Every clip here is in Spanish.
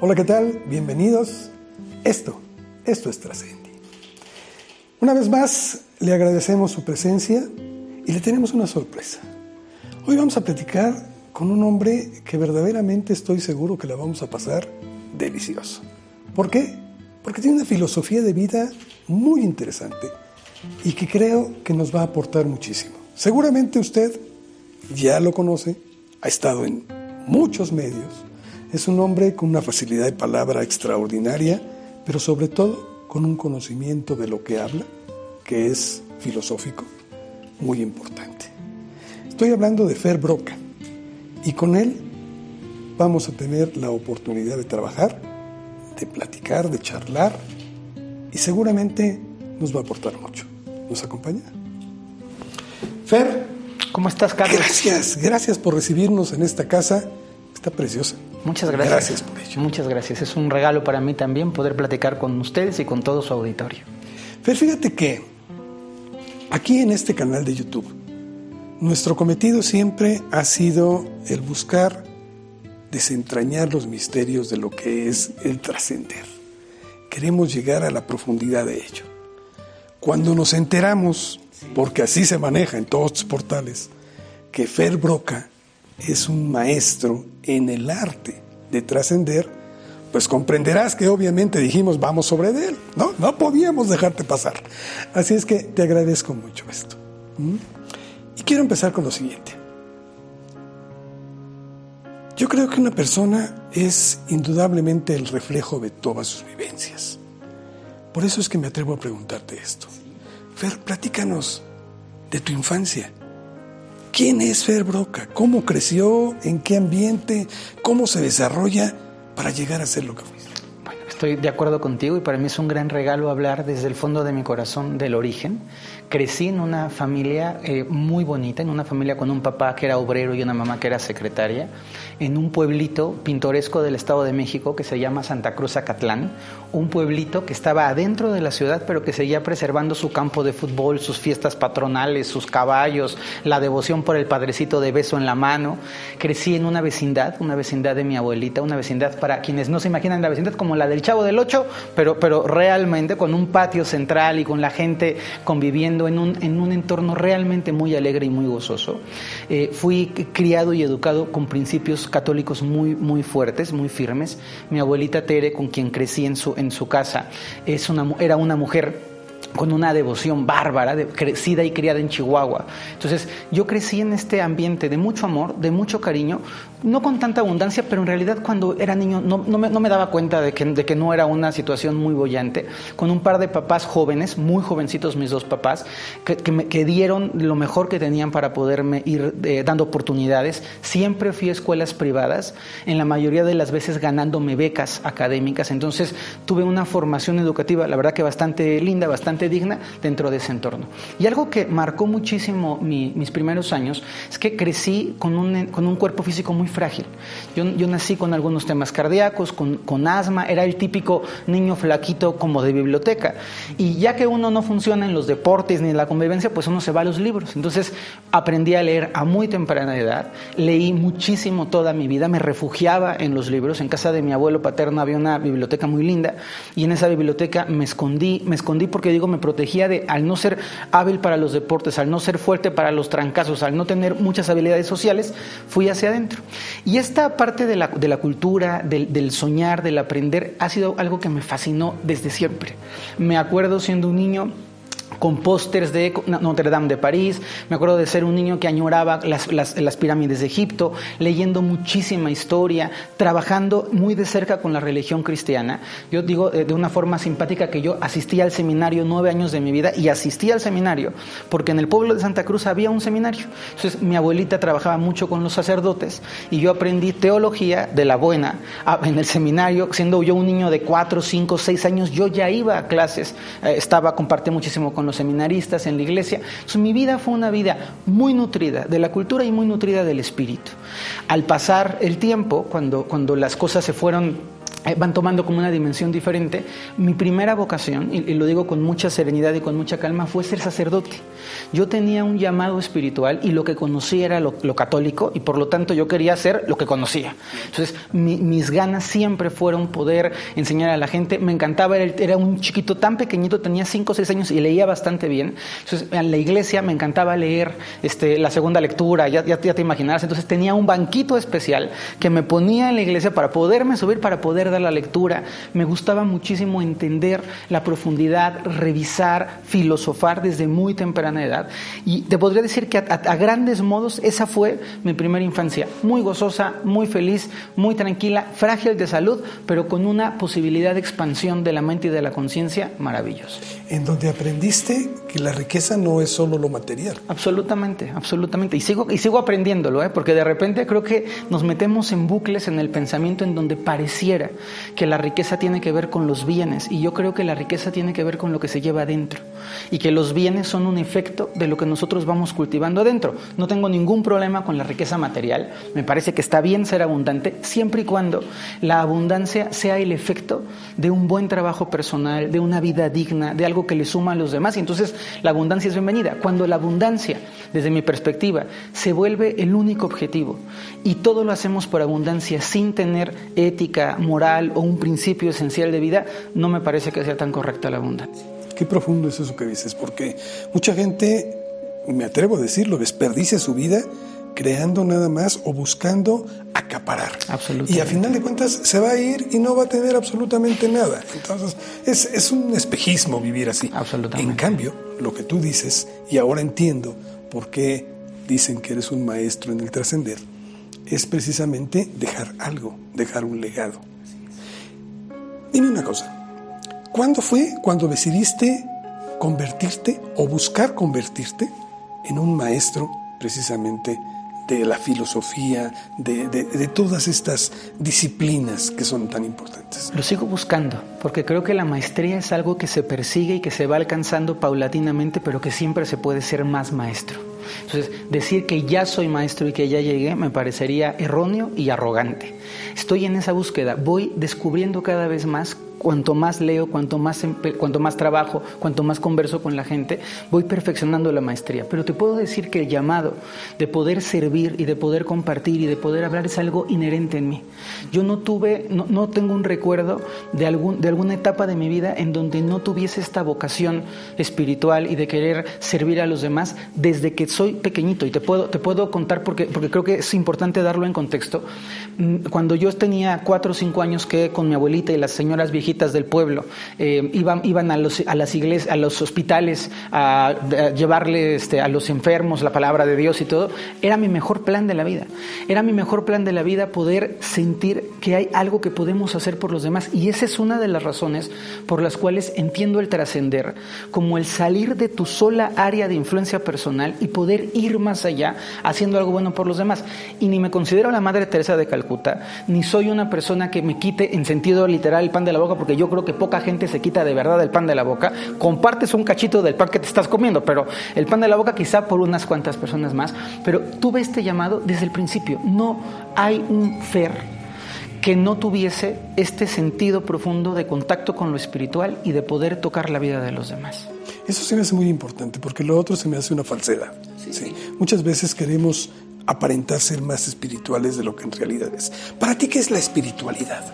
Hola, ¿qué tal? Bienvenidos. Esto, esto es Trascendi. Una vez más, le agradecemos su presencia y le tenemos una sorpresa. Hoy vamos a platicar con un hombre que verdaderamente estoy seguro que la vamos a pasar delicioso. ¿Por qué? Porque tiene una filosofía de vida muy interesante y que creo que nos va a aportar muchísimo. Seguramente usted ya lo conoce, ha estado en muchos medios, es un hombre con una facilidad de palabra extraordinaria, pero sobre todo con un conocimiento de lo que habla, que es filosófico, muy importante. Estoy hablando de Fer Broca y con él vamos a tener la oportunidad de trabajar, de platicar, de charlar y seguramente nos va a aportar mucho. ¿Nos acompaña? Fer. ¿Cómo estás, Carlos? Gracias, gracias por recibirnos en esta casa. Está preciosa. Muchas gracias. Gracias por ello. Muchas gracias. Es un regalo para mí también poder platicar con ustedes y con todo su auditorio. Fer, fíjate que aquí en este canal de YouTube, nuestro cometido siempre ha sido el buscar desentrañar los misterios de lo que es el trascender. Queremos llegar a la profundidad de ello. Cuando nos enteramos, porque así se maneja en todos los portales, que Fer Broca es un maestro en el arte de trascender, pues comprenderás que obviamente dijimos vamos sobre él, ¿no? No podíamos dejarte pasar. Así es que te agradezco mucho esto. Y quiero empezar con lo siguiente. Yo creo que una persona es indudablemente el reflejo de todas sus vivencias. Por eso es que me atrevo a preguntarte esto. Fer, platícanos de tu infancia. ¿Quién es Fer Broca? ¿Cómo creció? ¿En qué ambiente? ¿Cómo se desarrolla para llegar a ser lo que fuiste? Bueno, estoy de acuerdo contigo y para mí es un gran regalo hablar desde el fondo de mi corazón del origen. Crecí en una familia eh, muy bonita, en una familia con un papá que era obrero y una mamá que era secretaria, en un pueblito pintoresco del Estado de México que se llama Santa Cruz Acatlán, un pueblito que estaba adentro de la ciudad pero que seguía preservando su campo de fútbol, sus fiestas patronales, sus caballos, la devoción por el padrecito de beso en la mano. Crecí en una vecindad, una vecindad de mi abuelita, una vecindad para quienes no se imaginan la vecindad como la del Chavo del Ocho, pero, pero realmente con un patio central y con la gente conviviendo en un, en un entorno realmente muy alegre y muy gozoso. Eh, fui criado y educado con principios católicos muy, muy fuertes, muy firmes. Mi abuelita Tere, con quien crecí en su, en su casa, es una, era una mujer con una devoción bárbara, de, crecida y criada en Chihuahua. Entonces, yo crecí en este ambiente de mucho amor, de mucho cariño, no con tanta abundancia, pero en realidad cuando era niño no, no, me, no me, daba cuenta de que, de que, no era una situación muy bollante, con un par de papás jóvenes, muy jovencitos mis dos papás, que, que, me, que dieron lo mejor que tenían para poderme ir eh, dando oportunidades. Siempre fui a escuelas privadas, en la mayoría de las veces ganándome becas académicas, entonces tuve una formación educativa, la verdad que bastante linda, bastante digna dentro de ese entorno. Y algo que marcó muchísimo mi, mis primeros años es que crecí con un, con un cuerpo físico muy frágil. Yo, yo, nací con algunos temas cardíacos, con, con, asma, era el típico niño flaquito como de biblioteca. Y ya que uno no funciona en los deportes ni en la convivencia, pues uno se va a los libros. Entonces aprendí a leer a muy temprana edad, leí muchísimo toda mi vida, me refugiaba en los libros. En casa de mi abuelo paterno había una biblioteca muy linda y en esa biblioteca me escondí, me escondí porque digo, me protegía de, al no ser hábil para los deportes, al no ser fuerte para los trancazos, al no tener muchas habilidades sociales, fui hacia adentro. Y esta parte de la, de la cultura, del, del, soñar, del aprender, ha sido algo que me fascinó desde siempre. Me acuerdo siendo un niño con pósters de Notre Dame de París, me acuerdo de ser un niño que añoraba las, pirámides de Egipto, leyendo muchísima historia, trabajando muy de cerca con la religión cristiana. Yo digo eh, de una forma simpática que yo asistí al seminario nueve años de mi vida y asistí al seminario porque en el pueblo de Santa Cruz había un seminario. Entonces mi abuelita trabajaba mucho con los sacerdotes y yo aprendí teología de la buena en el seminario, siendo yo un niño de cuatro, cinco, seis años, yo ya iba a clases, eh, estaba, compartí muchísimo con los seminaristas en la iglesia. Mi vida fue una vida muy nutrida de la cultura y muy nutrida del espíritu. Al pasar el tiempo, cuando, cuando las cosas se fueron van tomando como una dimensión diferente. Mi primera vocación, y, lo digo con mucha serenidad y con mucha calma, fue ser sacerdote. Yo tenía un llamado espiritual y lo que conocía era lo, católico y por lo tanto yo quería hacer lo que conocía. Entonces mis ganas siempre fueron poder enseñar a la gente. Me encantaba, era, un chiquito tan pequeñito, tenía 5 o 6 años y leía bastante bien. Entonces en la iglesia me encantaba leer este, la segunda lectura, ya, ya, ya te imaginarás. Entonces tenía un banquito especial que me ponía en la iglesia para poderme subir, para poder la lectura, me gustaba muchísimo entender la profundidad, revisar, filosofar desde muy temprana edad. Y te podría decir que a, grandes modos esa fue mi primera infancia, muy gozosa, muy feliz, muy tranquila, frágil de salud, pero con una posibilidad de expansión de la mente y de la conciencia maravillosa. En donde aprendiste que la riqueza no es solo lo material. Absolutamente, absolutamente. Y sigo, y sigo aprendiéndolo, ¿eh? porque de repente creo que nos metemos en bucles en el pensamiento en donde pareciera que la riqueza tiene que ver con los bienes y yo creo que la riqueza tiene que ver con lo que se lleva adentro y que los bienes son un efecto de lo que nosotros vamos cultivando adentro. No tengo ningún problema con la riqueza material, me parece que está bien ser abundante siempre y cuando la abundancia sea el efecto de un buen trabajo personal, de una vida digna, de algo que le suma a los demás y entonces la abundancia es bienvenida. Cuando la abundancia, desde mi perspectiva, se vuelve el único objetivo y todo lo hacemos por abundancia sin tener ética, moral o un principio esencial de vida, no me parece que sea tan correcta la abundancia. Qué profundo es eso que dices, porque mucha gente, me atrevo a decirlo, desperdicia su vida creando nada más o buscando acaparar. Y a final de cuentas se va a ir y no va a tener absolutamente nada. Entonces es, es un espejismo vivir así. Absolutamente. En cambio, lo que tú dices, y ahora entiendo por qué dicen que eres un maestro en el trascender, es precisamente dejar algo, dejar un legado. Dime una cosa, ¿cuándo fue cuando decidiste convertirte o buscar convertirte en un maestro precisamente de la filosofía, de, de, todas estas disciplinas que son tan importantes? Lo sigo buscando, porque creo que la maestría es algo que se persigue y que se va alcanzando paulatinamente, pero que siempre se puede ser más maestro. Entonces, decir que ya soy maestro y que ya llegué me parecería erróneo y arrogante. Estoy en esa búsqueda, voy descubriendo cada vez más cuanto más leo, cuanto más, cuanto más trabajo, cuanto más converso con la gente, voy perfeccionando la maestría. Pero te puedo decir que el llamado de poder servir y de poder compartir y de poder hablar es algo inherente en mí. Yo no tuve, no, tengo un recuerdo de, algún, de alguna etapa de mi vida en donde no tuviese esta vocación espiritual y de querer servir a los demás desde que soy pequeñito. Y te puedo, te puedo contar porque, porque creo que es importante darlo en contexto. Mm, cuando yo tenía cuatro o cinco años que con mi abuelita y las señoras viejitas del pueblo eh, iban, iban a, los, a las iglesias, a los hospitales a, llevarle este, a los enfermos la palabra de Dios y todo, era mi mejor plan de la vida. Era mi mejor plan de la vida poder sentir que hay algo que podemos hacer por los demás. Y esa es una de las razones por las cuales entiendo el trascender como el salir de tu sola área de influencia personal y poder ir más allá haciendo algo bueno por los demás. Y ni me considero la Madre Teresa de Calcuta, ni soy una persona que me quite en sentido literal el pan de la boca porque yo creo que poca gente se quita de verdad el pan de la boca. Compartes un cachito del pan que te estás comiendo, pero el pan de la boca quizá por unas cuantas personas más. Pero tuve este llamado desde el principio. No hay un fer que no tuviese este sentido profundo de contacto con lo espiritual y de poder tocar la vida de los demás. Eso se me hace muy importante porque lo otro se me hace una falsedad. Sí. Muchas veces queremos aparentar ser más espirituales de lo que en realidad es. ¿Para ti qué es la espiritualidad?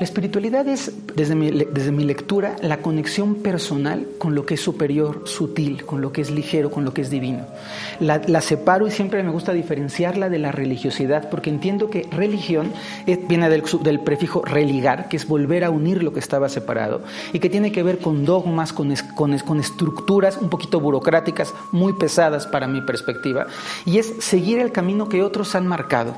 La espiritualidad es, desde mi, lectura, la conexión personal con lo que es superior, sutil, con lo que es ligero, con lo que es divino. La, separo y siempre me gusta diferenciarla de la religiosidad, porque entiendo que religión viene del, prefijo religar, que es volver a unir lo que estaba separado, y que tiene que ver con dogmas, con estructuras un poquito burocráticas, muy pesadas para mi perspectiva, y es seguir el camino que otros han marcado.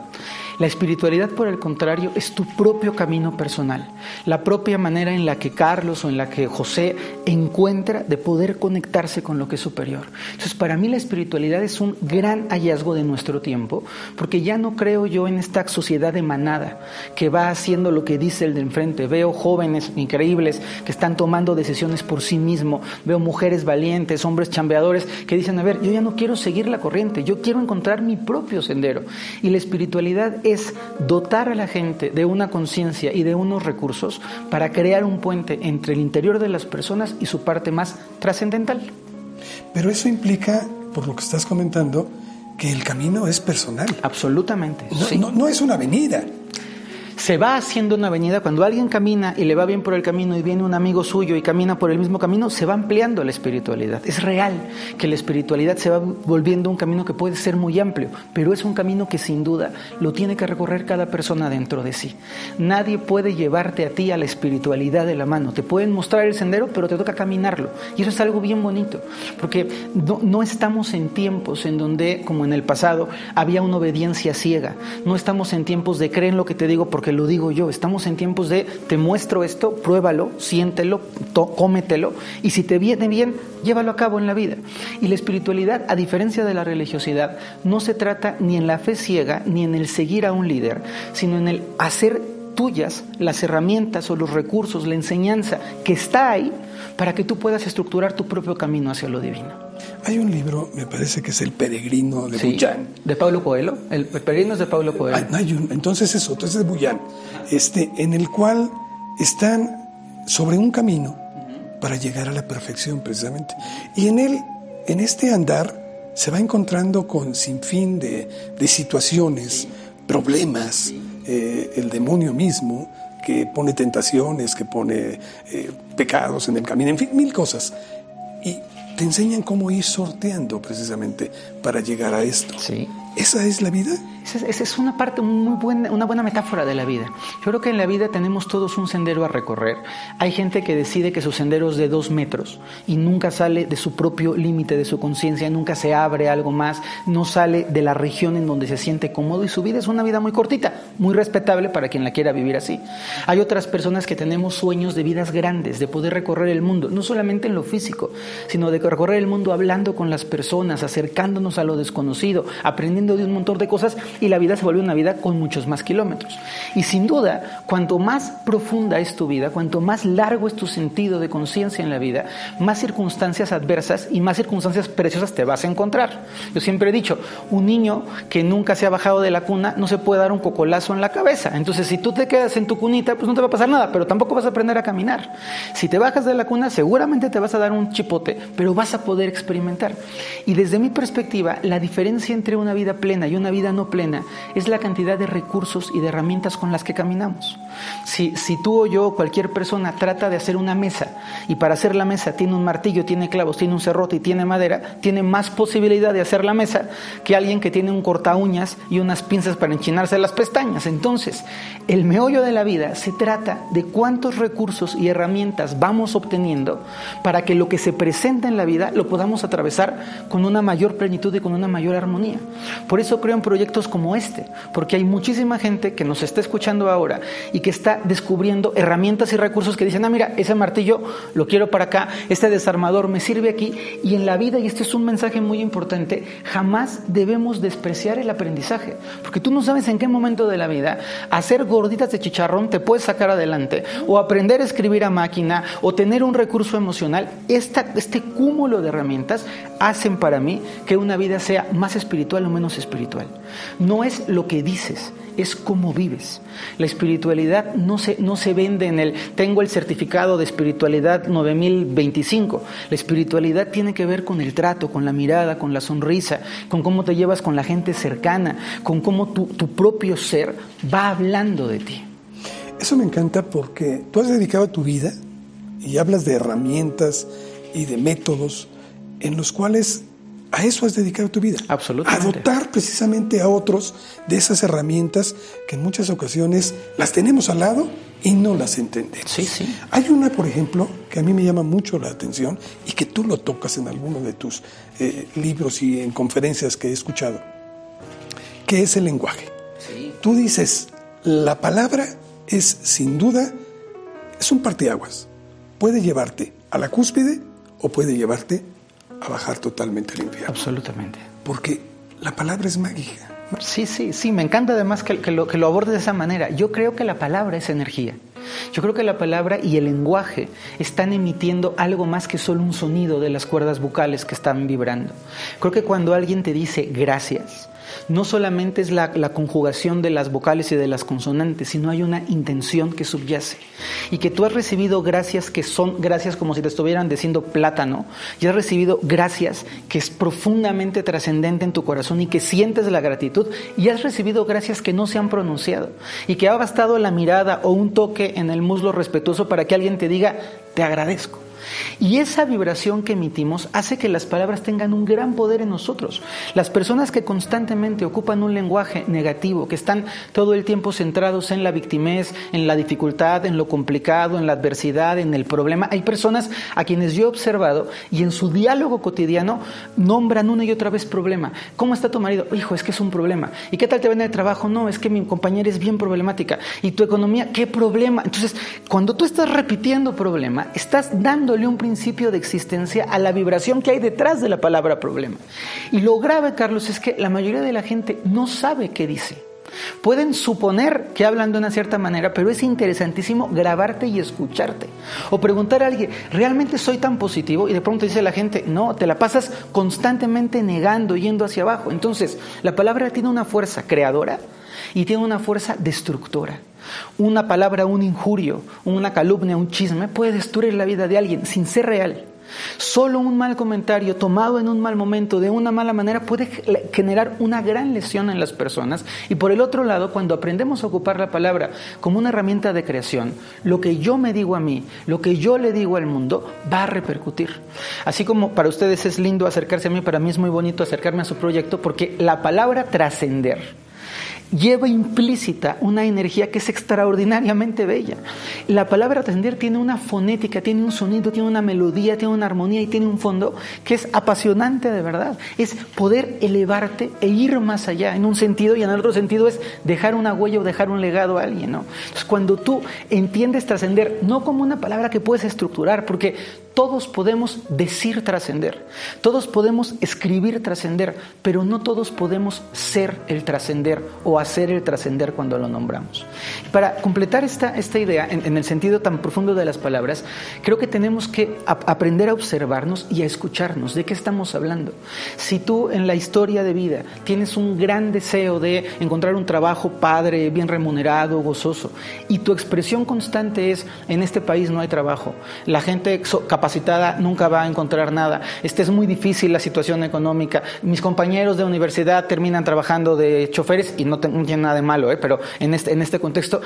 La espiritualidad, por el contrario, es tu propio camino personal, la propia manera en la que Carlos o en la que José encuentra de poder conectarse con lo que es superior. Entonces, para mí la espiritualidad es un gran hallazgo de nuestro tiempo, porque ya no creo yo en esta sociedad de manada que va haciendo lo que dice el de enfrente. Veo jóvenes increíbles que están tomando decisiones por sí mismos, veo mujeres valientes, hombres chambeadores que dicen, a ver, yo ya no quiero seguir la corriente, yo quiero encontrar mi propio sendero. Y la espiritualidad es dotar a la gente de una conciencia y de unos recursos para crear un puente entre el interior de las personas y su parte más trascendental. Pero eso implica, por lo que estás comentando, que el camino es personal. Absolutamente. No, sí. no- no es una avenida. Se va haciendo una avenida, cuando alguien camina y le va bien por el camino y viene un amigo suyo y camina por el mismo camino, se va ampliando la espiritualidad. Es real que la espiritualidad se va volviendo un camino que puede ser muy amplio, pero es un camino que sin duda lo tiene que recorrer cada persona dentro de sí. Nadie puede llevarte a ti a la espiritualidad de la mano. Te pueden mostrar el sendero, pero te toca caminarlo. Y eso es algo bien bonito, porque no, no estamos en tiempos en donde, como en el pasado, había una obediencia ciega. No estamos en tiempos de creen lo que te digo porque lo digo yo. Estamos en tiempos de te muestro esto, pruébalo, siéntelo, to- cómetelo y si te viene bien, llévalo a cabo en la vida. Y la espiritualidad, a diferencia de la religiosidad, no se trata ni en la fe ciega ni en el seguir a un líder, sino en el hacer tuyas las herramientas o los recursos, la enseñanza que está ahí para que tú puedas estructurar tu propio camino hacia lo divino. Hay un libro, me parece que es El Peregrino de Sí, Bullán. de Pablo Coelho. El, el peregrino es de Pablo Coelho. Ah, no hay un- entonces es otro, es de Bullán, este, en el cual están sobre un camino para llegar a la perfección precisamente. Y en él, en este andar, se va encontrando con sinfín de, de situaciones, problemas, eh, el demonio mismo que pone tentaciones, que pone eh, pecados en el camino, en fin, mil cosas. Te enseñan cómo ir sorteando precisamente para llegar a esto. ¿Esa es la vida? Esa es, esa es una parte muy buena, una buena metáfora de la vida. Yo creo que en la vida tenemos todos un sendero a recorrer. Hay gente que decide que su sendero es de dos metros y nunca sale de su propio límite, de su conciencia, nunca se abre algo más, no sale de la región en donde se siente cómodo y su vida es una vida muy cortita, muy respetable para quien la quiera vivir así. Hay otras personas que tenemos sueños de vidas grandes, de poder recorrer el mundo, no solamente en lo físico, sino de recorrer el mundo hablando con las personas, acercándonos a lo desconocido, aprendiendo de un montón de cosas y la vida se vuelve una vida con muchos más kilómetros. Y sin duda, cuanto más profunda es tu vida, cuanto más largo es tu sentido de conciencia en la vida, más circunstancias adversas y más circunstancias preciosas te vas a encontrar. Yo siempre he dicho, un niño que nunca se ha bajado de la cuna no se puede dar un cocolazo en la cabeza. Entonces, si tú te quedas en tu cunita, pues no te va a pasar nada, pero tampoco vas a aprender a caminar. Si te bajas de la cuna, seguramente te vas a dar un chipote, pero vas a poder experimentar. Y desde mi perspectiva, la diferencia entre una vida plena y una vida no plena es la cantidad de recursos y de herramientas con las que caminamos. Si, si tú o yo o cualquier persona trata de hacer una mesa y para hacer la mesa tiene un martillo, tiene clavos, tiene un serrote y tiene madera, tiene más posibilidad de hacer la mesa que alguien que tiene un corta uñas y unas pinzas para enchinarse las pestañas. Entonces, el meollo de la vida se trata de cuántos recursos y herramientas vamos obteniendo para que lo que se presenta en la vida lo podamos atravesar con una mayor plenitud y con una mayor armonía. Por eso creo en proyectos como este, porque hay muchísima gente que nos está escuchando ahora y que está descubriendo herramientas y recursos que dicen, ah, mira, ese martillo lo quiero para acá, este desarmador me sirve aquí. Y en la vida, y este es un mensaje muy importante, jamás debemos despreciar el aprendizaje, porque tú no sabes en qué momento de la vida hacer gorditas de chicharrón te puede sacar adelante, o aprender a escribir a máquina, o tener un recurso emocional. Esta, este cúmulo de herramientas hacen para mí que una vida sea más espiritual o menos espiritual. No es lo que dices, es cómo vives. La espiritualidad no se, no se vende en el tengo el certificado de espiritualidad 9025. La espiritualidad tiene que ver con el trato, con la mirada, con la sonrisa, con cómo te llevas con la gente cercana, con cómo tu, tu propio ser va hablando de ti. Eso me encanta porque tú has dedicado tu vida y hablas de herramientas y de métodos en los cuales a eso has dedicado tu vida. Absolutamente. A dotar precisamente a otros de esas herramientas que en muchas ocasiones las tenemos al lado y no las entendemos. Sí, sí. Hay una, por ejemplo, que a mí me llama mucho la atención y que tú lo tocas en alguno de tus eh, libros y en conferencias que he escuchado, que es el lenguaje. Tú dices, la palabra es sin duda, es un parteaguas. Puede llevarte a la cúspide o puede llevarte a bajar totalmente al infierno. Absolutamente. Porque la palabra es mágica. Sí, sí, sí, me encanta además que, que, lo, que lo abordes de esa manera. Yo creo que la palabra es energía. Yo creo que la palabra y el lenguaje están emitiendo algo más que solo un sonido de las cuerdas vocales que están vibrando. Creo que cuando alguien te dice gracias, no solamente es la, conjugación de las vocales y de las consonantes, sino hay una intención que subyace. Y que tú has recibido gracias que son gracias como si te estuvieran diciendo plátano, y has recibido gracias que es profundamente trascendente en tu corazón y que sientes la gratitud, y has recibido gracias que no se han pronunciado, y que ha bastado la mirada o un toque en el muslo respetuoso para que alguien te diga, te agradezco. Y esa vibración que emitimos hace que las palabras tengan un gran poder en nosotros. Las personas que constantemente ocupan un lenguaje negativo, que están todo el tiempo centrados en la victimez, en la dificultad, en lo complicado, en la adversidad, en el problema, hay personas a quienes yo he observado y en su diálogo cotidiano nombran una y otra vez problema. ¿Cómo está tu marido? Hijo, es que es un problema. ¿Y qué tal te va en el trabajo? No, es que mi compañera es bien problemática. ¿Y tu economía? ¿Qué problema? Entonces, cuando tú estás repitiendo problema, estás dándole un principio de existencia a la vibración que hay detrás de la palabra problema. Y lo grave, Carlos, es que la mayoría de la gente no sabe qué dice. Pueden suponer que hablan de una cierta manera, pero es interesantísimo grabarte y escucharte. O preguntar a alguien, ¿realmente soy tan positivo? Y de pronto dice la gente, no, te la pasas constantemente negando, yendo hacia abajo. Entonces, la palabra tiene una fuerza creadora y tiene una fuerza destructora. Una palabra, un injurio, una calumnia, un chisme puede destruir la vida de alguien sin ser real. Solo un mal comentario tomado en un mal momento, de una mala manera, puede generar una gran lesión en las personas. Y por el otro lado, cuando aprendemos a ocupar la palabra como una herramienta de creación, lo que yo me digo a mí, lo que yo le digo al mundo, va a repercutir. Así como para ustedes es lindo acercarse a mí, para mí es muy bonito acercarme a su proyecto, porque la palabra trascender, lleva implícita una energía que es extraordinariamente bella. La palabra trascender tiene una fonética, tiene un sonido, tiene una melodía, tiene una armonía y tiene un fondo que es apasionante de verdad. Es poder elevarte e ir más allá en un sentido y en el otro sentido es dejar una huella o dejar un legado a alguien. ¿no? Entonces, cuando tú entiendes trascender, no como una palabra que puedes estructurar, porque todos podemos decir trascender, todos podemos escribir trascender, pero no todos podemos ser el trascender o hacer el trascender cuando lo nombramos. Para completar esta, esta idea, en, el sentido tan profundo de las palabras, creo que tenemos que aprender a observarnos y a escucharnos. ¿De qué estamos hablando? Si tú en la historia de vida tienes un gran deseo de encontrar un trabajo padre, bien remunerado, gozoso, y tu expresión constante es, en este país no hay trabajo, la gente nunca va a encontrar nada, este es muy difícil la situación económica, mis compañeros de universidad terminan trabajando de choferes y no, no tiene nada de malo, ¿eh? pero en este, en este contexto,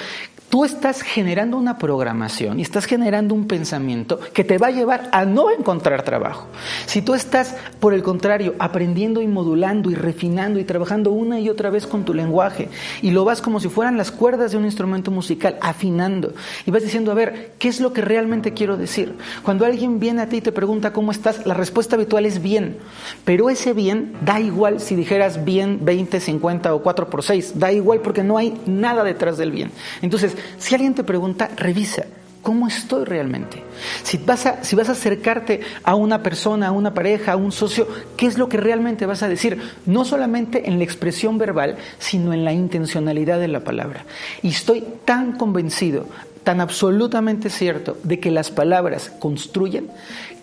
tú estás generando una programación y estás generando un pensamiento que te va a llevar a no encontrar trabajo. Si tú estás, por el contrario, aprendiendo y modulando y refinando y trabajando una y otra vez con tu lenguaje y lo vas como si fueran las cuerdas de un instrumento musical, afinando y vas diciendo, a ver, ¿qué es lo que realmente quiero decir? Cuando alguien viene a ti y te pregunta cómo estás, la respuesta habitual es bien, pero ese bien da igual si dijeras bien 20, 50 o 4 por 6 da igual porque no hay nada detrás del bien. Entonces, si alguien te pregunta, revisa. ¿Cómo estoy realmente? Si vas, a, si vas a acercarte a una persona, a una pareja, a un socio, ¿qué es lo que realmente vas a decir? No solamente en la expresión verbal, sino en la intencionalidad de la palabra. Y estoy tan convencido, tan absolutamente cierto de que las palabras construyen,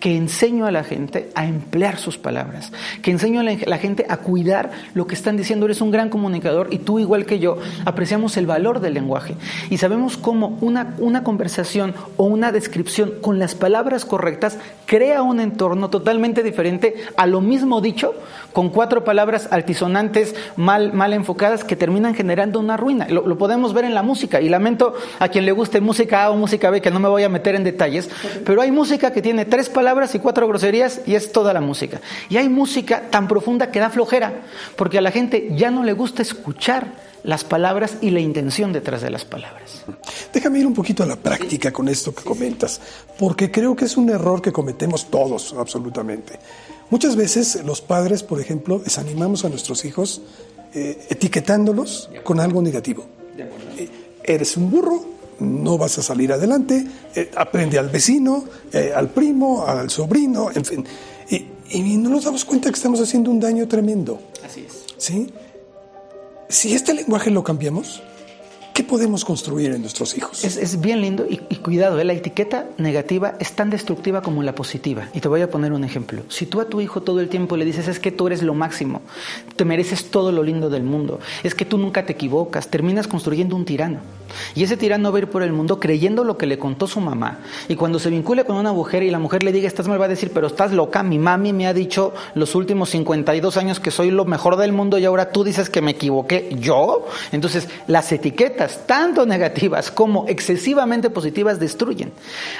que enseño a la gente a emplear sus palabras, que enseño a la gente a cuidar lo que están diciendo. Eres un gran comunicador y tú, igual que yo, apreciamos el valor del lenguaje y sabemos cómo una, una conversación o una descripción con las palabras correctas crea un entorno totalmente diferente a lo mismo dicho con cuatro palabras altisonantes mal, mal enfocadas que terminan generando una ruina. Lo, lo podemos ver en la música y lamento a quien le guste música A o música B que no me voy a meter en detalles, pero hay música que tiene tres palabras y cuatro groserías y es toda la música. Y hay música tan profunda que da flojera, porque a la gente ya no le gusta escuchar las palabras y la intención detrás de las palabras. Déjame ir un poquito a la práctica con esto que comentas, porque creo que es un error que cometemos todos, absolutamente. Muchas veces los padres, por ejemplo, desanimamos a nuestros hijos eh, etiquetándolos con algo negativo. Eh, eres un burro, no vas a salir adelante, eh, aprende al vecino, eh, al primo, al sobrino, en fin. Y, no nos damos cuenta que estamos haciendo un daño tremendo. Así es. ¿Sí? Si este lenguaje lo cambiamos, ¿Qué podemos construir en nuestros hijos? Es, bien lindo y, cuidado, ¿eh? la etiqueta negativa es tan destructiva como la positiva. Y te voy a poner un ejemplo. Si tú a tu hijo todo el tiempo le dices es que tú eres lo máximo, te mereces todo lo lindo del mundo, es que tú nunca te equivocas, terminas construyendo un tirano. Y ese tirano va a ir por el mundo creyendo lo que le contó su mamá. Y cuando se vincule con una mujer y la mujer le diga estás mal, va a decir, pero estás loca, mi mami me ha dicho los últimos 52 años que soy lo mejor del mundo y ahora tú dices que me equivoqué. ¿Yo? Entonces, las etiquetas tanto negativas como excesivamente positivas, destruyen.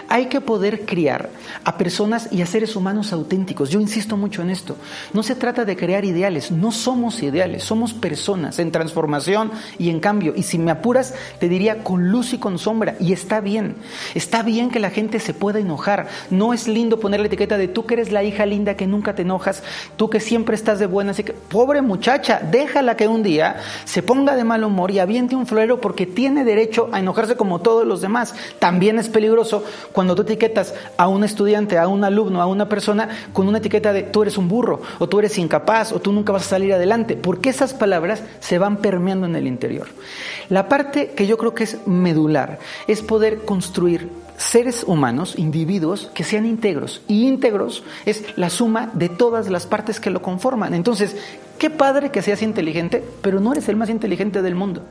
Hay que poder criar a personas y a seres humanos auténticos. Yo insisto mucho en esto. No se trata de crear ideales, no somos ideales, somos personas en transformación y en cambio. Y si me apuras, te diría con luz y con sombra. Y está bien, está bien que la gente se pueda enojar. No es lindo poner la etiqueta de tú que eres la hija linda que nunca te enojas, tú que siempre estás de buenas. que, pobre muchacha, déjala que un día se ponga de mal humor y aviente un florero por porque tiene derecho a enojarse como todos los demás. También es peligroso cuando tú etiquetas a un estudiante, a un alumno, a una persona con una etiqueta de tú eres un burro, o tú eres incapaz, o tú nunca vas a salir adelante, porque esas palabras se van permeando en el interior. La parte que yo creo que es medular es poder construir seres humanos, individuos que sean íntegros. Y íntegros es la suma de todas las partes que lo conforman. Entonces, qué padre que seas inteligente, pero no eres el más inteligente del mundo.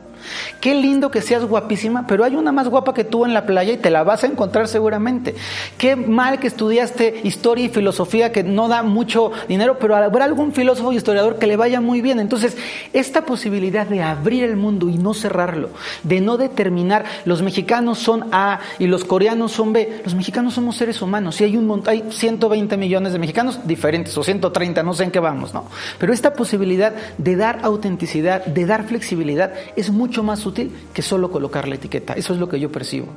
Qué lindo que seas guapísima, pero hay una más guapa que tú en la playa y te la vas a encontrar seguramente. Qué mal que estudiaste historia y filosofía que no da mucho dinero, pero habrá algún filósofo y historiador que le vaya muy bien. Entonces, esta posibilidad de abrir el mundo y no cerrarlo, de no determinar los mexicanos son A y los coreanos son B, los mexicanos somos seres humanos y hay un hay 120 millones de mexicanos diferentes o 130, no sé en qué vamos, ¿no? Pero esta posibilidad de dar autenticidad, de dar flexibilidad es mucho mucho más útil que solo colocar la etiqueta. Eso es lo que yo percibo.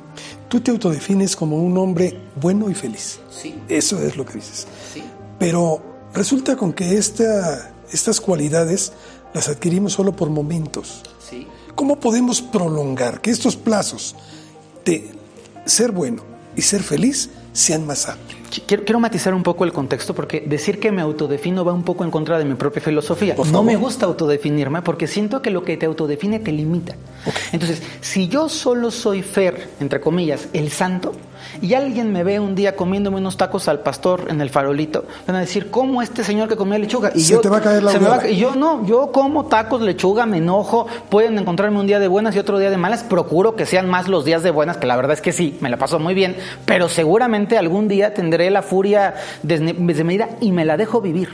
Tú te autodefines como un hombre bueno y feliz. Sí. Eso es lo que dices. Sí. Pero resulta con que esta, estas cualidades las adquirimos solo por momentos. Sí. ¿Cómo podemos prolongar que estos plazos de ser bueno y ser feliz sean más amplios? Quiero, matizar un poco el contexto porque decir que me autodefino va un poco en contra de mi propia filosofía. no me gusta autodefinirme porque siento que lo que te autodefine te limita. Entonces, si yo solo soy Fer, entre comillas, el santo, y alguien me ve un día comiéndome unos tacos al pastor en el farolito, van a decir, ¿cómo este señor que comía lechuga? Y se yo, te va a caer la Y yo no, yo como tacos, lechuga, me enojo, pueden encontrarme un día de buenas y otro día de malas, procuro que sean más los días de buenas, que la verdad es que sí, me la paso muy bien, pero seguramente algún día tendré la furia desde medida y me la dejo vivir,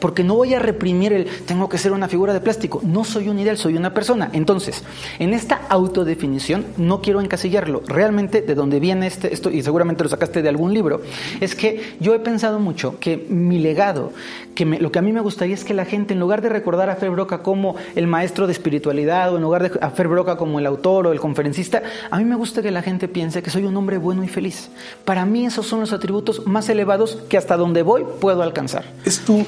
porque no voy a reprimir el, tengo que ser una figura de plástico, no soy un ideal, soy una persona. Entonces, en esta autodefinición no quiero encasillarlo, realmente de donde viene este, esto, y seguramente lo sacaste de algún libro, es que yo he pensado mucho que mi legado, que lo que a mí me gustaría es que la gente, en lugar de recordar a Fer Broca como el maestro de espiritualidad, o en lugar de a Fer Broca como el autor o el conferencista, a mí me gusta que la gente piense que soy un hombre bueno y feliz. Para mí esos son los atributos más elevados que hasta donde voy puedo alcanzar. Es tu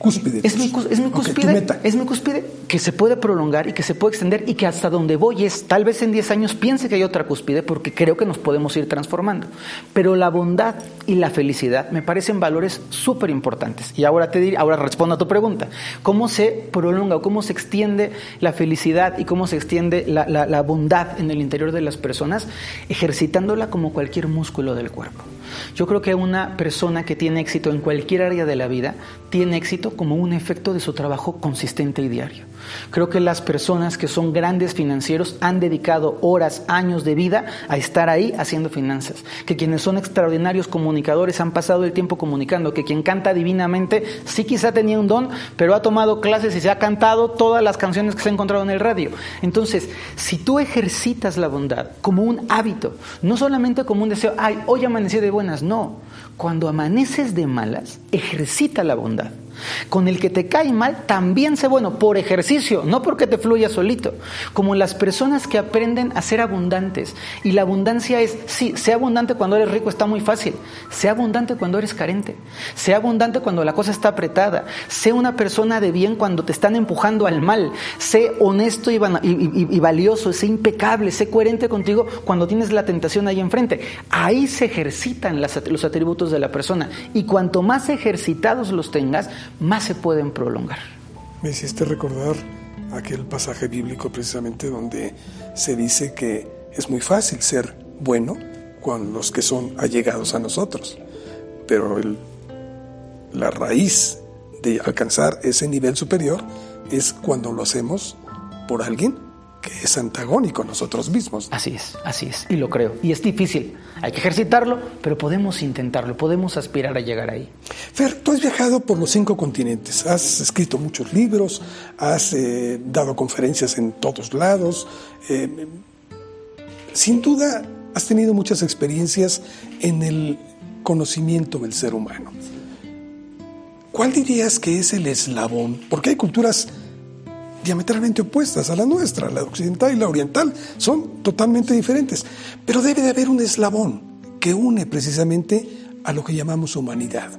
cúspide. Es mi, es mi cúspide. Es mi cúspide que se puede prolongar y que se puede extender y que hasta donde voy es, tal vez en 10 años piense que hay otra cúspide porque creo que nos podemos ir transformando. Pero la bondad y la felicidad me parecen valores súper importantes. Y ahora te diré, ahora respondo a tu pregunta. ¿Cómo se prolonga o cómo se extiende la felicidad y cómo se extiende la, la bondad en el interior de las personas? Ejercitándola como cualquier músculo del cuerpo. Yo creo que una persona que tiene éxito en cualquier área de la vida tiene éxito como un efecto de su trabajo consistente y diario. Creo que las personas que son grandes financieros han dedicado horas, años de vida a estar ahí haciendo finanzas. Que quienes son extraordinarios comunicadores han pasado el tiempo comunicando. Que quien canta divinamente sí quizá tenía un don, pero ha tomado clases y se ha cantado todas las canciones que se ha encontrado en el radio. Entonces, si tú ejercitas la bondad como un hábito, no solamente como un deseo, ay, hoy amanecí de buenas, no. Cuando amaneces de malas, ejercita la bondad. Con el que te cae mal, también sé bueno, por ejercicio, no porque te fluya solito. Como las personas que aprenden a ser abundantes. Y la abundancia es, sí, sea abundante cuando eres rico, está muy fácil. Sea abundante cuando eres carente. Sea abundante cuando la cosa está apretada. Sé una persona de bien cuando te están empujando al mal. Sé honesto y, valioso, sé impecable, sé coherente contigo cuando tienes la tentación ahí enfrente. Ahí se ejercitan los atributos de la persona. Y cuanto más ejercitados los tengas, más se pueden prolongar. Me hiciste recordar aquel pasaje bíblico precisamente donde se dice que es muy fácil ser bueno con los que son allegados a nosotros, pero la raíz de alcanzar ese nivel superior es cuando lo hacemos por alguien que es antagónico a nosotros mismos. Así es, así es, y lo creo. Y es difícil, hay que ejercitarlo, pero podemos intentarlo, podemos aspirar a llegar ahí. Fer, tú has viajado por los cinco continentes, has escrito muchos libros, has eh, dado conferencias en todos lados. Eh, sin duda, has tenido muchas experiencias en el conocimiento del ser humano. ¿Cuál dirías que es el eslabón? Porque hay culturas diametralmente opuestas a la nuestra, la occidental y la oriental, son totalmente diferentes. Pero debe de haber un eslabón que une precisamente a lo que llamamos humanidad.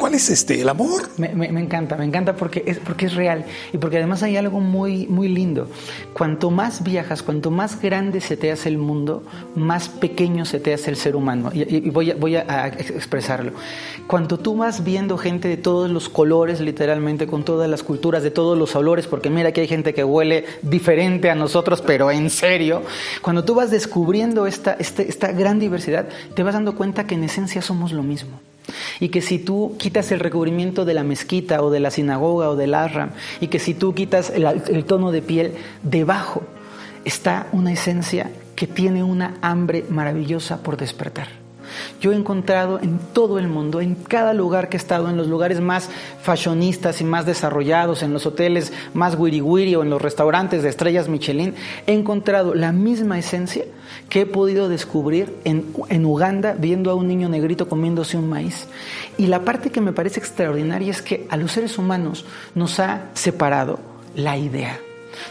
¿Cuál es este? ¿El amor? Me, encanta, me encanta porque es, porque es real y porque además hay algo muy, muy lindo. Cuanto más viajas, cuanto más grande se te hace el mundo, más pequeño se te hace el ser humano. Y, voy, a, voy a, expresarlo. Cuando tú vas viendo gente de todos los colores, literalmente, con todas las culturas, de todos los olores, porque mira que hay gente que huele diferente a nosotros, pero en serio, cuando tú vas descubriendo esta, este, esta gran diversidad, te vas dando cuenta que en esencia somos lo mismo. Y que si tú quitas el recubrimiento de la mezquita o de la sinagoga o del ashram, y que si tú quitas el, tono de piel, debajo está una esencia que tiene una hambre maravillosa por despertar. Yo he encontrado en todo el mundo, en cada lugar que he estado, en los lugares más fashionistas y más desarrollados, en los hoteles más wiri wiri o en los restaurantes de estrellas Michelin, he encontrado la misma esencia que he podido descubrir en Uganda viendo a un niño negrito comiéndose un maíz. Y la parte que me parece extraordinaria es que a los seres humanos nos ha separado la idea.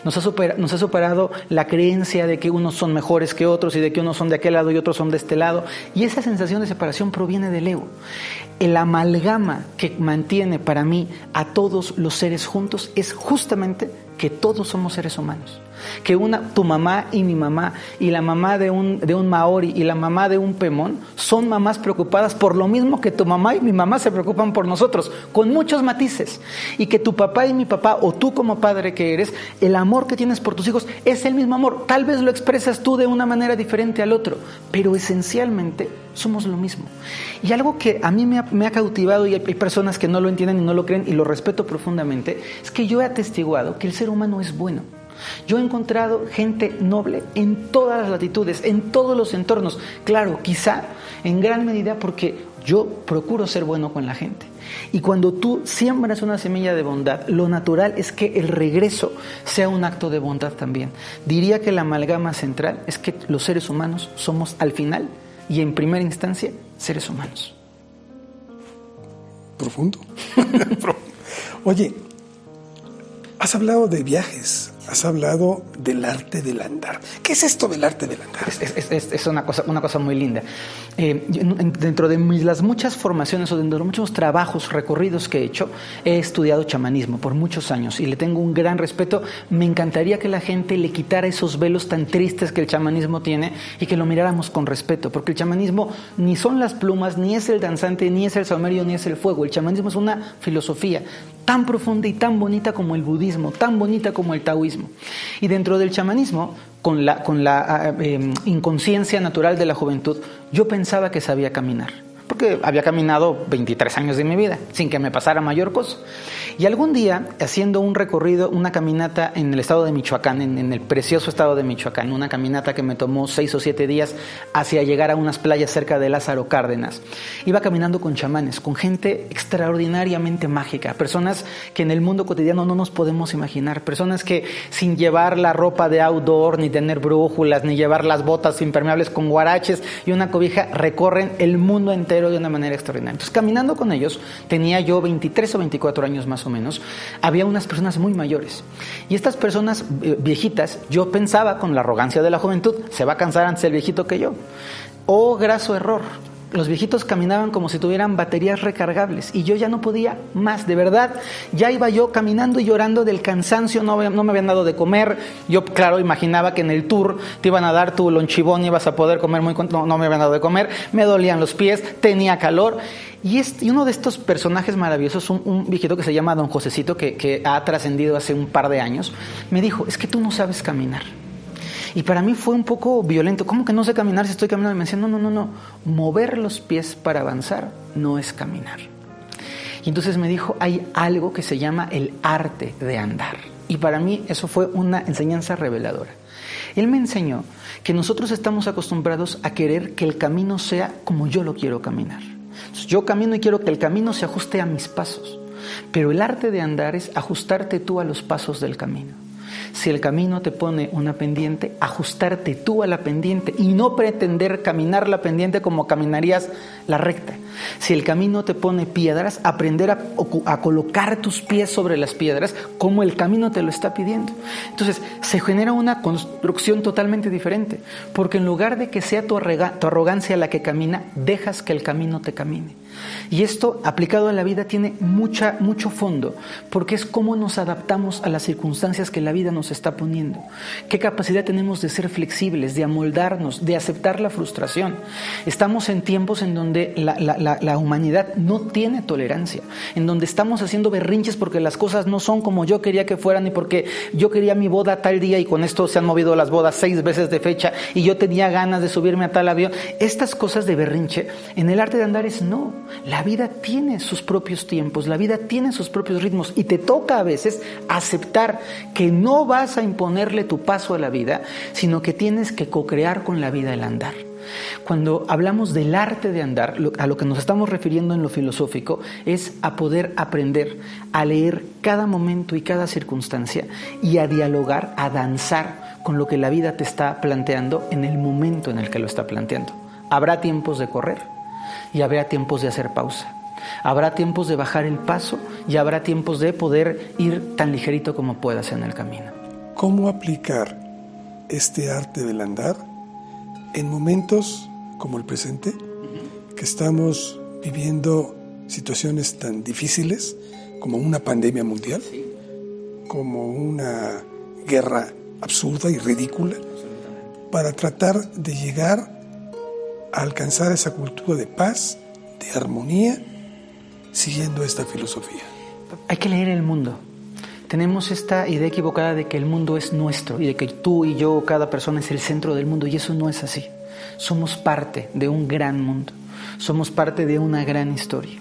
Nos ha, superado, la creencia de que unos son mejores que otros y de que unos son de aquel lado y otros son de este lado. Y esa sensación de separación proviene del ego. El amalgama que mantiene para mí a todos los seres juntos es justamente que todos somos seres humanos que una, tu mamá y mi mamá y la mamá de un, de un maori y la mamá de un pemón son mamás preocupadas por lo mismo que tu mamá y mi mamá se preocupan por nosotros, con muchos matices. Y que tu papá y mi papá, o tú como padre que eres, el amor que tienes por tus hijos es el mismo amor. Tal vez lo expresas tú de una manera diferente al otro, pero esencialmente somos lo mismo. Y algo que a mí me ha, cautivado y hay personas que no lo entienden y no lo creen y lo respeto profundamente, es que yo he atestiguado que el ser humano es bueno. Yo he encontrado gente noble en todas las latitudes, en todos los entornos. Claro, quizá en gran medida porque yo procuro ser bueno con la gente. Y cuando tú siembras una semilla de bondad, lo natural es que el regreso sea un acto de bondad también. Diría que la amalgama central es que los seres humanos somos al final y en primera instancia seres humanos. Profundo. Oye, has hablado de viajes, has hablado del arte del andar. ¿Qué es esto del arte del andar? Es, una, cosa, una cosa muy linda. Eh, dentro de las muchas formaciones o dentro de muchos trabajos, recorridos que he hecho, he estudiado chamanismo por muchos años y le tengo un gran respeto. Me encantaría que la gente le quitara esos velos tan tristes que el chamanismo tiene y que lo miráramos con respeto, porque el chamanismo ni son las plumas, ni es el danzante, ni es el saumerio, ni es el fuego. El chamanismo es una filosofía tan profunda y tan bonita como el budismo, tan bonita como el taoísmo. Y dentro del chamanismo, con la, con la ah, em, inconsciencia natural de la juventud, yo pensaba que sabía caminar porque había caminado 23 años de mi vida sin que me pasara mayor cosa. Y algún día, haciendo un recorrido, una caminata en el estado de Michoacán, en, el precioso estado de Michoacán, una caminata que me tomó seis o siete días hacia llegar a unas playas cerca de Lázaro Cárdenas, iba caminando con chamanes, con gente extraordinariamente mágica, personas que en el mundo cotidiano no nos podemos imaginar, personas que sin llevar la ropa de outdoor, ni tener brújulas, ni llevar las botas impermeables con guaraches y una cobija, recorren el mundo entero de una manera extraordinaria. Entonces, caminando con ellos, tenía yo 23 o 24 años más o menos, había unas personas muy mayores. Y estas personas eh, viejitas, yo pensaba con la arrogancia de la juventud, se va a cansar antes el viejito que yo. Oh, graso error. Los viejitos caminaban como si tuvieran baterías recargables y yo ya no podía más, de verdad. Ya iba yo caminando y llorando del cansancio, no, me habían dado de comer. Yo, claro, imaginaba que en el tour te iban a dar tu lonchibón y ibas a poder comer muy... No, no me habían dado de comer, me dolían los pies, tenía calor. Y, este, uno de estos personajes maravillosos, un, viejito que se llama Don Josecito, que ha trascendido hace un par de años, me dijo, es que tú no sabes caminar. Y para mí fue un poco violento. ¿Cómo que no sé caminar si estoy caminando? Y me decían, no, no, no, no. Mover los pies para avanzar no es caminar. Y entonces me dijo, hay algo que se llama el arte de andar. Y para mí eso fue una enseñanza reveladora. Él me enseñó que nosotros estamos acostumbrados a querer que el camino sea como yo lo quiero caminar. yo camino y quiero que el camino se ajuste a mis pasos. Pero el arte de andar es ajustarte tú a los pasos del camino. Si el camino te pone una pendiente, ajustarte tú a la pendiente y no pretender caminar la pendiente como caminarías la recta. Si el camino te pone piedras, aprender a, colocar tus pies sobre las piedras como el camino te lo está pidiendo. Entonces, se genera una construcción totalmente diferente, porque en lugar de que sea tu arrogancia la que camina, dejas que el camino te camine. Y esto aplicado a la vida tiene mucha, mucho fondo, porque es cómo nos adaptamos a las circunstancias que la vida nos está poniendo. Qué capacidad tenemos de ser flexibles, de amoldarnos, de aceptar la frustración. Estamos en tiempos en donde la, humanidad no tiene tolerancia, en donde estamos haciendo berrinches porque las cosas no son como yo quería que fueran y porque yo quería mi boda tal día y con esto se han movido las bodas seis veces de fecha y yo tenía ganas de subirme a tal avión. Estas cosas de berrinche en el arte de andar es no. La vida tiene sus propios tiempos, la vida tiene sus propios ritmos y te toca a veces aceptar que no vas a imponerle tu paso a la vida, sino que tienes que co-crear con la vida el andar. Cuando hablamos del arte de andar, a lo que nos estamos refiriendo en lo filosófico es a poder aprender a leer cada momento y cada circunstancia y a dialogar, a danzar con lo que la vida te está planteando en el momento en el que lo está planteando. Habrá tiempos de correr, y habrá tiempos de hacer pausa. Habrá tiempos de bajar el paso y habrá tiempos de poder ir tan ligerito como puedas en el camino. ¿Cómo aplicar este arte del andar en momentos como el presente, que estamos viviendo situaciones tan difíciles como una pandemia mundial, como una guerra absurda y ridícula, para tratar de llegar alcanzar esa cultura de paz, de armonía, siguiendo esta filosofía. Hay que leer el mundo. Tenemos esta idea equivocada de que el mundo es nuestro y de que tú y yo, cada persona es el centro del mundo y eso no es así. Somos parte de un gran mundo, somos parte de una gran historia.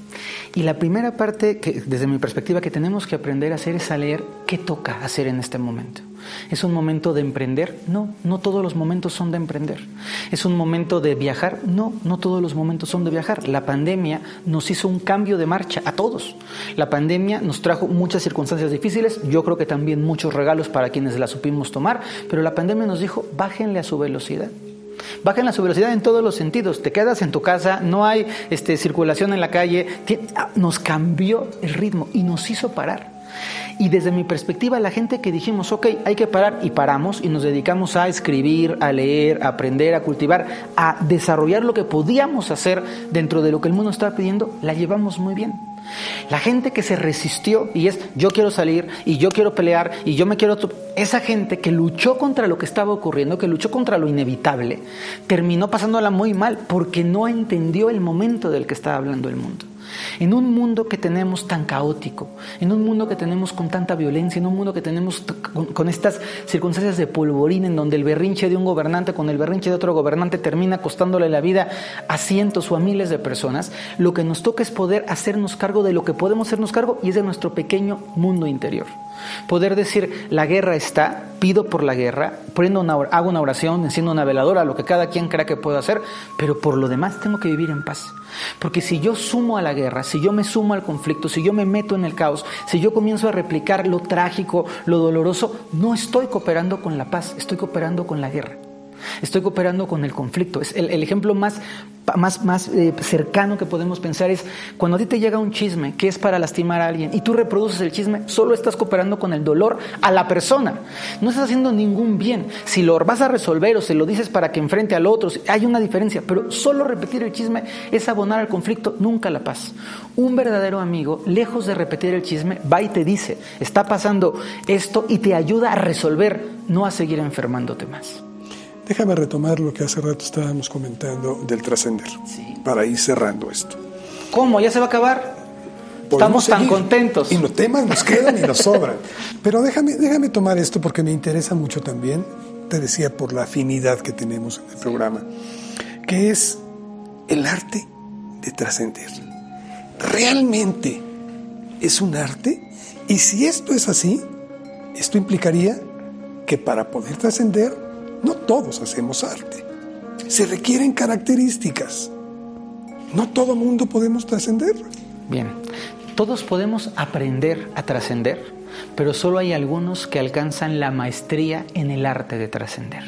Y la primera parte, que desde mi perspectiva, que tenemos que aprender a hacer es a leer qué toca hacer en este momento. ¿Es un momento de emprender? No, no todos los momentos son de emprender. ¿Es un momento de viajar? No, no todos los momentos son de viajar. La pandemia nos hizo un cambio de marcha a todos. La pandemia nos trajo muchas circunstancias difíciles, yo creo que también muchos regalos para quienes la supimos tomar, pero la pandemia nos dijo, bájenle a su velocidad. Bájenle a su velocidad en todos los sentidos. Te quedas en tu casa, no hay este, circulación en la calle. Nos cambió el ritmo y nos hizo parar. Y desde mi perspectiva, la gente que dijimos, ok, hay que parar y paramos y nos dedicamos a escribir, a leer, a aprender, a cultivar, a desarrollar lo que podíamos hacer dentro de lo que el mundo estaba pidiendo, la llevamos muy bien. La gente que se resistió y es yo quiero salir y yo quiero pelear y yo me quiero... Esa gente que luchó contra lo que estaba ocurriendo, que luchó contra lo inevitable, terminó pasándola muy mal porque no entendió el momento del que estaba hablando el mundo. En un mundo que tenemos tan caótico, en un mundo que tenemos con tanta violencia, en un mundo que tenemos con, estas circunstancias de polvorín, en donde el berrinche de un gobernante con el berrinche de otro gobernante termina costándole la vida a cientos o a miles de personas, lo que nos toca es poder hacernos cargo de lo que podemos hacernos cargo y es de nuestro pequeño mundo interior. Poder decir, la guerra está, pido por la guerra, prendo una, hago una oración, enciendo una veladora, lo que cada quien crea que pueda hacer, pero por lo demás tengo que vivir en paz. Porque si yo sumo a la guerra, si yo me sumo al conflicto, si yo me meto en el caos, si yo comienzo a replicar lo trágico, lo doloroso, no estoy cooperando con la paz, estoy cooperando con la guerra. Estoy cooperando con el conflicto. Es el, ejemplo más, más, más eh, cercano que podemos pensar es cuando a ti te llega un chisme que es para lastimar a alguien y tú reproduces el chisme, solo estás cooperando con el dolor a la persona. No estás haciendo ningún bien. Si lo vas a resolver o se lo dices para que enfrente al otro, hay una diferencia, pero solo repetir el chisme es abonar al conflicto, nunca la paz. Un verdadero amigo, lejos de repetir el chisme, va y te dice, está pasando esto y te ayuda a resolver, no a seguir enfermándote más. Déjame retomar lo que hace rato estábamos comentando del trascender, para ir cerrando esto. ¿Cómo? ¿Ya se va a acabar? Estamos tan contentos. Y los temas nos quedan y nos sobran. Pero déjame, déjame tomar esto porque me interesa mucho también, te decía, por la afinidad que tenemos en el programa, que es el arte de trascender. ¿Realmente es un arte? Y si esto es así, esto implicaría que para poder trascender no todos hacemos arte. Se requieren características. No todo mundo podemos trascender. Bien, todos podemos aprender a trascender, pero solo hay algunos que alcanzan la maestría en el arte de trascender.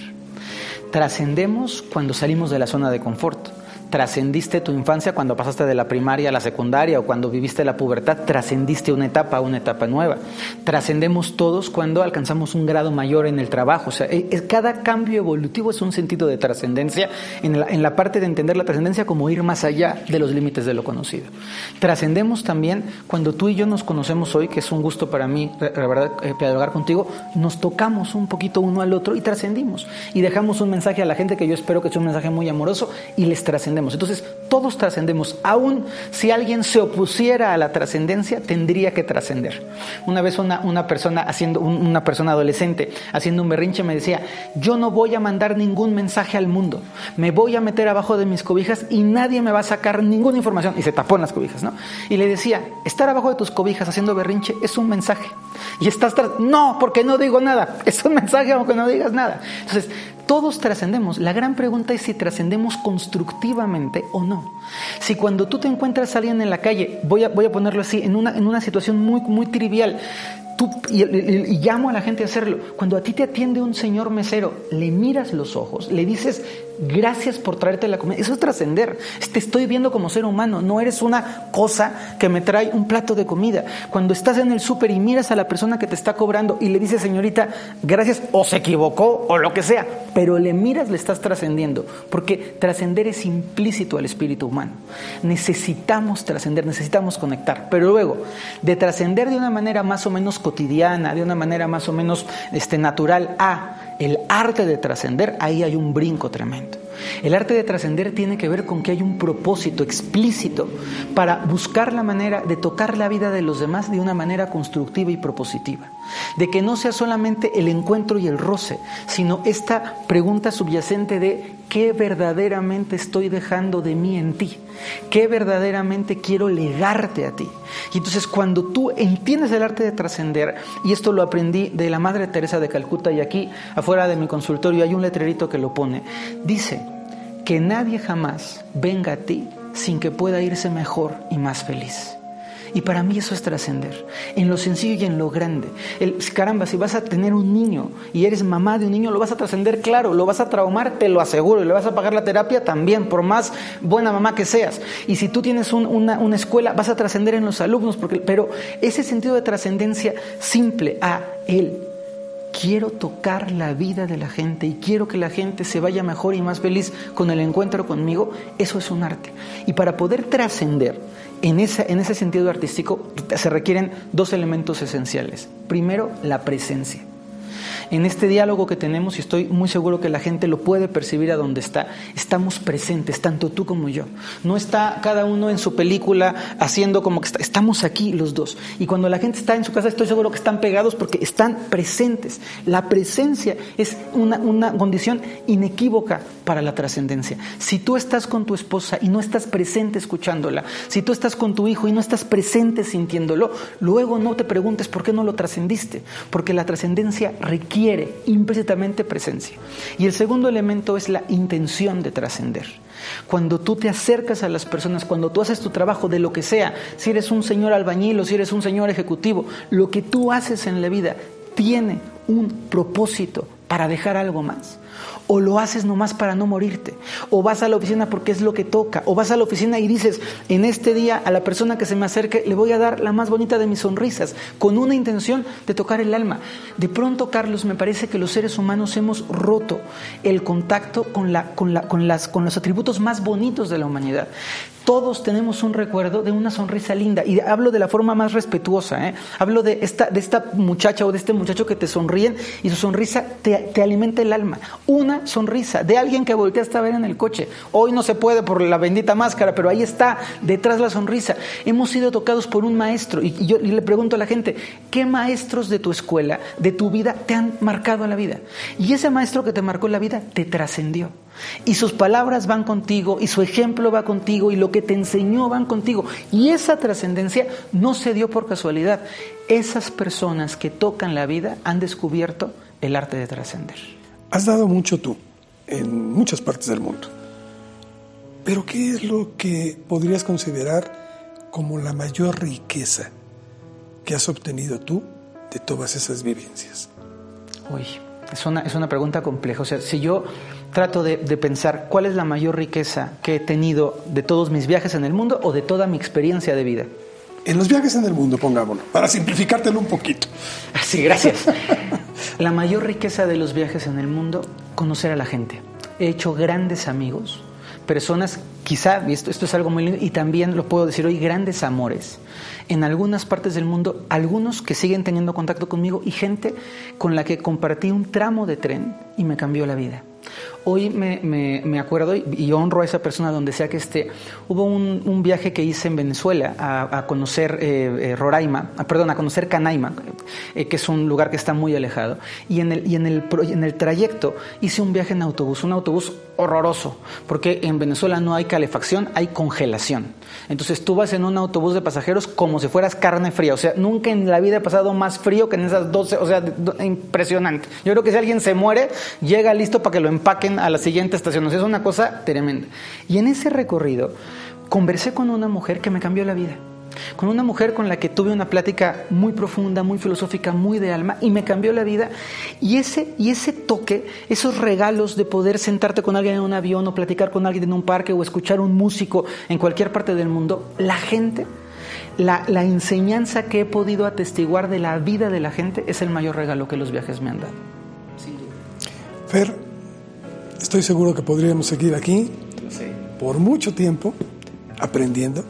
Trascendemos cuando salimos de la zona de confort trascendiste tu infancia cuando pasaste de la primaria a la secundaria o cuando viviste la pubertad, trascendiste una etapa, una etapa nueva. Trascendemos todos cuando alcanzamos un grado mayor en el trabajo. O sea, eh, cada cambio evolutivo es un sentido de trascendencia en la, en la parte de entender la trascendencia como ir más allá de los límites de lo conocido. Trascendemos también cuando tú y yo nos conocemos hoy, que es un gusto para mí, la verdad, eh, dialogar contigo, nos tocamos un poquito uno al otro y trascendimos. Y dejamos un mensaje a la gente que yo espero que sea un mensaje muy amoroso y les trascendemos entonces, todos trascendemos. Aún si alguien se opusiera a la trascendencia, tendría que trascender. Una vez una, una, persona haciendo, una persona adolescente haciendo un berrinche me decía, yo no voy a mandar ningún mensaje al mundo. Me voy a meter abajo de mis cobijas y nadie me va a sacar ninguna información. Y se tapó en las cobijas, ¿no? Y le decía, estar abajo de tus cobijas haciendo berrinche es un mensaje. Y estás tras... No, porque no digo nada. Es un mensaje aunque no digas nada. Entonces, todos trascendemos. La gran pregunta es si trascendemos constructivamente o no. Si cuando tú te encuentras a alguien en la calle, voy a, voy a ponerlo así, en una, en una situación muy, muy trivial, y, y, llamo a la gente a hacerlo. Cuando a ti te atiende un señor mesero, le miras los ojos, le dices gracias por traerte la comida. Eso es trascender. Te estoy viendo como ser humano, no eres una cosa que me trae un plato de comida. Cuando estás en el súper y miras a la persona que te está cobrando y le dices, señorita, gracias, o se equivocó, o lo que sea, pero le miras, le estás trascendiendo, porque trascender es implícito al espíritu humano. Necesitamos trascender, necesitamos conectar, pero luego, de trascender de una manera más o menos cotidiana, de una manera más o menos este, natural a el arte de trascender, ahí hay un brinco tremendo. El arte de trascender tiene que ver con que hay un propósito explícito para buscar la manera de tocar la vida de los demás de una manera constructiva y propositiva. De que no sea solamente el encuentro y el roce, sino esta pregunta subyacente de ¿qué verdaderamente estoy dejando de mí en ti? ¿Qué verdaderamente quiero legarte a ti? Y entonces cuando tú entiendes el arte de trascender, y esto lo aprendí de la Madre Teresa de Calcuta, y aquí afuera de mi consultorio hay un letrerito que lo pone, dice, que nadie jamás venga a ti sin que pueda irse mejor y más feliz. Y para mí eso es trascender, en lo sencillo y en lo grande. El, caramba, si vas a tener un niño y eres mamá de un niño, lo vas a trascender, claro, lo vas a traumar, te lo aseguro, y le vas a pagar la terapia también, por más buena mamá que seas. Y si tú tienes una, una, escuela, vas a trascender en los alumnos, pero ese sentido de trascendencia simple a él quiero tocar la vida de la gente y quiero que la gente se vaya mejor y más feliz con el encuentro conmigo, eso es un arte. Y para poder trascender en, ese sentido artístico se requieren dos elementos esenciales. Primero, la presencia en este diálogo que tenemos, y estoy muy seguro que la gente lo puede percibir a donde está, estamos presentes, tanto tú como yo. No está cada uno en su película haciendo como que estamos aquí los dos. Y cuando la gente está en su casa, estoy seguro que están pegados porque están presentes. La presencia es una, una condición inequívoca para la trascendencia. Si tú estás con tu esposa y no estás presente escuchándola, si tú estás con tu hijo y no estás presente sintiéndolo, luego no te preguntes por qué no lo trascendiste, porque la trascendencia requiere quiere implícitamente presencia. Y el segundo elemento es la intención de trascender. Cuando tú te acercas a las personas, cuando tú haces tu trabajo de lo que sea, si eres un señor albañil o si eres un señor ejecutivo, lo que tú haces en la vida tiene un propósito para dejar algo más. O lo haces nomás para no morirte. O vas a la oficina porque es lo que toca. O vas a la oficina y dices, en este día a la persona que se me acerque le voy a dar la más bonita de mis sonrisas, con una intención de tocar el alma. De pronto, Carlos, me parece que los seres humanos hemos roto el contacto con, la, con, la, con, las, con los atributos más bonitos de la humanidad todos tenemos un recuerdo de una sonrisa linda. Y hablo de la forma más respetuosa. ¿eh? Hablo de esta, de esta muchacha o de este muchacho que te sonríen y su sonrisa te, te alimenta el alma. Una sonrisa de alguien que volteaste a ver en el coche. Hoy no se puede por la bendita máscara, pero ahí está, detrás la sonrisa. Hemos sido tocados por un maestro. Y, yo le pregunto a la gente, ¿qué maestros de tu escuela, de tu vida, te han marcado la vida? Y ese maestro que te marcó la vida te trascendió. Y sus palabras van contigo, y su ejemplo va contigo, y lo que te enseñó van contigo. Y esa trascendencia no se dio por casualidad. Esas personas que tocan la vida han descubierto el arte de trascender. Has dado mucho tú en muchas partes del mundo. Pero ¿qué es lo que podrías considerar como la mayor riqueza que has obtenido tú de todas esas vivencias? Uy, es una, es una pregunta compleja. O sea, si yo trato de, pensar cuál es la mayor riqueza que he tenido de todos mis viajes en el mundo o de toda mi experiencia de vida. En los viajes en el mundo, pongámoslo, para simplificártelo un poquito. Sí, gracias. la mayor riqueza de los viajes en el mundo, conocer a la gente. He hecho grandes amigos, personas, quizá, y esto, esto es algo muy lindo, y también lo puedo decir hoy, grandes amores. En algunas partes del mundo, algunos que siguen teniendo contacto conmigo y gente con la que compartí un tramo de tren y me cambió la vida. Hoy me, me, acuerdo y, honro a esa persona donde sea que esté. Hubo un, un viaje que hice en Venezuela a, conocer eh, eh, Roraima, ah, perdón, a conocer Canaima, eh, que es un lugar que está muy alejado. Y, en el, y en, el, en el trayecto hice un viaje en autobús, un autobús horroroso, porque en Venezuela no hay calefacción, hay congelación. Entonces tú vas en un autobús de pasajeros como si fueras carne fría. O sea, nunca en la vida he pasado más frío que en esas 12, o sea, impresionante. Yo creo que si alguien se muere, llega listo para que lo empaquen a la siguiente estación. O sea, es una cosa tremenda. Y en ese recorrido conversé con una mujer que me cambió la vida con una mujer con la que tuve una plática muy profunda, muy filosófica, muy de alma y me cambió la vida. Y ese, y ese toque, esos regalos de poder sentarte con alguien en un avión o platicar con alguien en un parque o escuchar un músico en cualquier parte del mundo, la gente, la, la enseñanza que he podido atestiguar de la vida de la gente es el mayor regalo que los viajes me han dado. Sin duda. Fer, estoy seguro que podríamos seguir aquí por mucho tiempo aprendiendo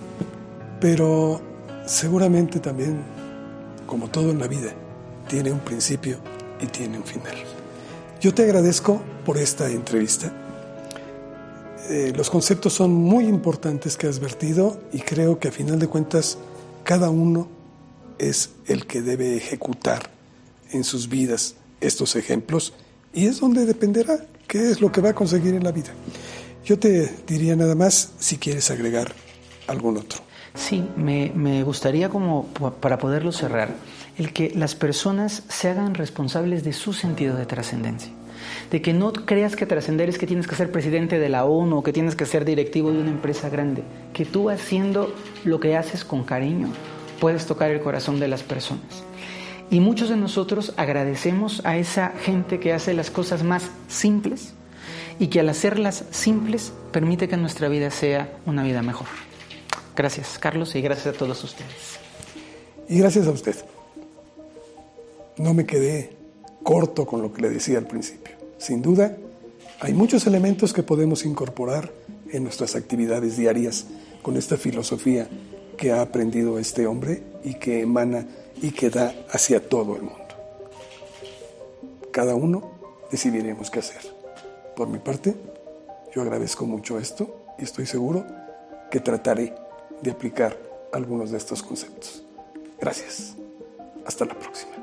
pero seguramente también, como todo en la vida, tiene un principio y tiene un final. Yo te agradezco por esta entrevista. Eh, los conceptos son muy importantes que has vertido y creo que a final de cuentas cada uno es el que debe ejecutar en sus vidas estos ejemplos y es donde dependerá qué es lo que va a conseguir en la vida. Yo te diría nada más si quieres agregar algún otro. Sí, me, gustaría como para poderlo cerrar, el que las personas se hagan responsables de su sentido de trascendencia. De que no creas que trascender es que tienes que ser presidente de la ONU o que tienes que ser directivo de una empresa grande. Que tú haciendo lo que haces con cariño puedes tocar el corazón de las personas. Y muchos de nosotros agradecemos a esa gente que hace las cosas más simples y que al hacerlas simples permite que nuestra vida sea una vida mejor. Gracias, Carlos, y gracias a todos ustedes. Y gracias a usted. No me quedé corto con lo que le decía al principio. Sin duda, hay muchos elementos que podemos incorporar en nuestras actividades diarias con esta filosofía que ha aprendido este hombre y que emana y que da hacia todo el mundo. Cada uno decidiremos qué hacer. Por mi parte, yo agradezco mucho esto y estoy seguro que trataré de aplicar algunos de estos conceptos. Gracias. Hasta la próxima.